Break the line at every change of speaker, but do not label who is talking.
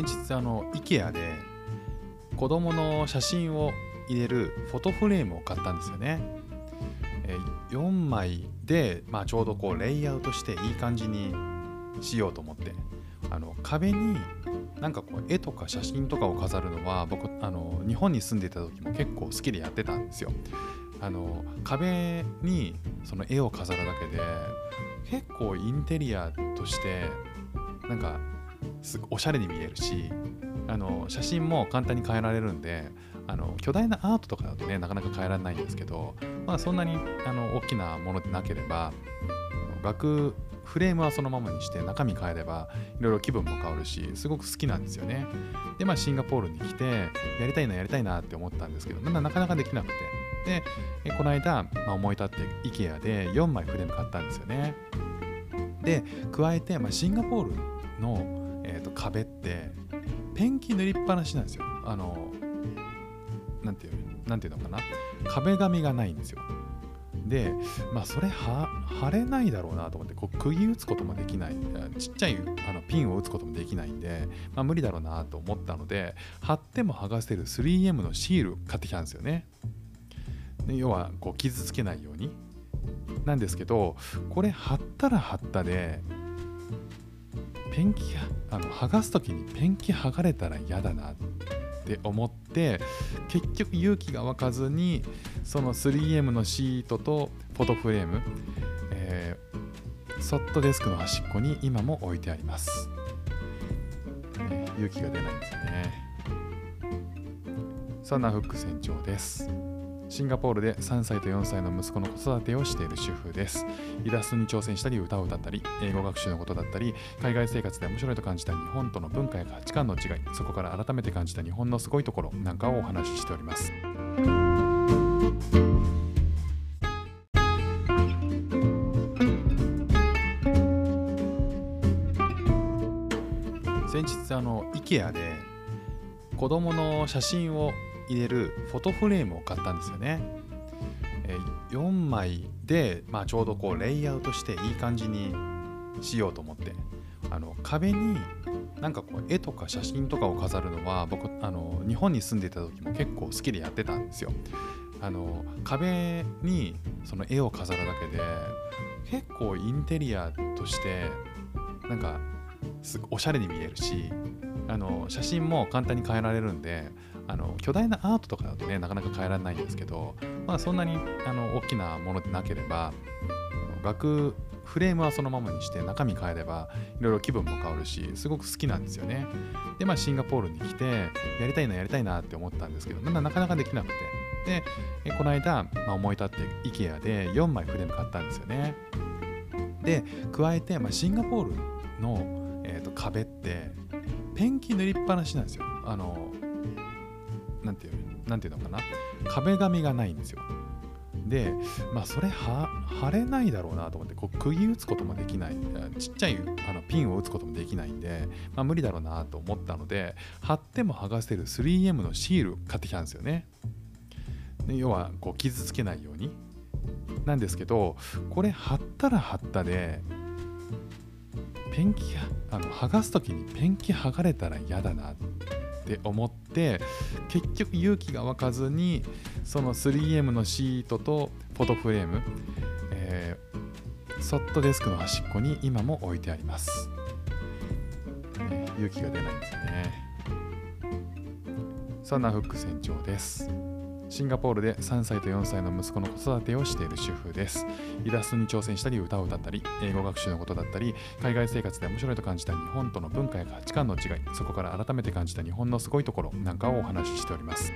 先日あの IKEA で子供の写真を入れるフォトフレームを買ったんですよね。え4枚で、まあ、ちょうどこうレイアウトしていい感じにしようと思ってあの壁になんかこう絵とか写真とかを飾るのは僕あの日本に住んでいた時も結構好きでやってたんですよ。あの壁にその絵を飾るだけで結構インテリアとしてなんかすごおしゃれに見えるしあの写真も簡単に変えられるんであの巨大なアートとかだとねなかなか変えられないんですけど、まあ、そんなにあの大きなものでなければ額フレームはそのままにして中身変えればいろいろ気分も変わるしすごく好きなんですよね。でまあシンガポールに来てやりたいなやりたいなって思ったんですけどななかなかできなくて。でこの間、まあ、思い立って IKEA で4枚フレーム買ったんですよね。で加えて、まあ、シンガポールの、えーと壁ってペンキ塗りっぱなしなんですよ。あのなんていうなんていうのかな。壁紙がないんですよ。でまあそれは貼れないだろうなと思ってこう釘打つこともできない。ちっちゃいあのピンを打つこともできないんで、まあ、無理だろうなと思ったので貼っても剥がせる 3M のシール買ってきたんですよね。で要はこう傷つけないように。なんですけどこれ貼ったら貼ったでペンキあの剥がす時にペンキ剥がれたら嫌だなって思って結局勇気が湧かずにその 3M のシートとフォトフレーム、えーそっとデスクの端っこに今も置いてあります、ね勇気が出ないんですよね。サナフック船長です。シンガポールで3歳と4歳の息子の子育てをしている主婦です。イラストに挑戦したり歌を歌ったり、英語学習のことだったり、海外生活で面白いと感じた日本との文化や価値観の違い、そこから改めて感じた日本のすごいところなんかをお話ししております。先日あの IKEA で子供の写真を入れるフォトフレームを買ったんですよね。え4枚で、まあ、ちょうどこうレイアウトしていい感じにしようと思ってあの壁になんかこう絵とか写真とかを飾るのは僕あの日本に住んでいた時も結構好きでやってたんですよ。あの壁にその絵を飾るだけで結構インテリアとしてなんかすおしゃれに見えるしあの写真も簡単に変えられるんであの巨大なアートとかだとねなかなか変えられないんですけど、まあ、そんなにあの大きなものでなければ額フレームはそのままにして中身変えればいろいろ気分も変わるしすごく好きなんですよね。でまあシンガポールに来てやりたいなやりたいなって思ったんですけどななかなかできなくて。でこの間、まあ、思い立って IKEA で4枚フレーム買ったんですよね。で加えて、まあ、シンガポールの、えーと壁ってペンキ塗りっぱなしなんですよ。あのなんていうなんていうのかな？壁紙がないんですよ。でまあそれは貼れないだろうなと思ってこう釘打つこともできない。ちっちゃいあのピンを打つこともできないんで、まあ、無理だろうなと思ったので貼っても剥がせる 3M のシール買ってきたんですよね。で要はこう傷つけないように。なんですけどこれ貼ったら貼ったでペンキあの剥がす時にペンキ剥がれたら嫌だな。って思って結局勇気が湧かずにその 3M のシートとフォトフレーム、えーそっとデスクの端っこに今も置いてあります、ね勇気が出ないんですよね。サナフック船長です。シンガポールで3歳と4歳の息子の子育てをしている主婦です。イラストに挑戦したり歌を歌ったり、英語学習のことだったり、海外生活で面白いと感じた日本との文化や価値観の違い、そこから改めて感じた日本のすごいところなんかをお話ししております。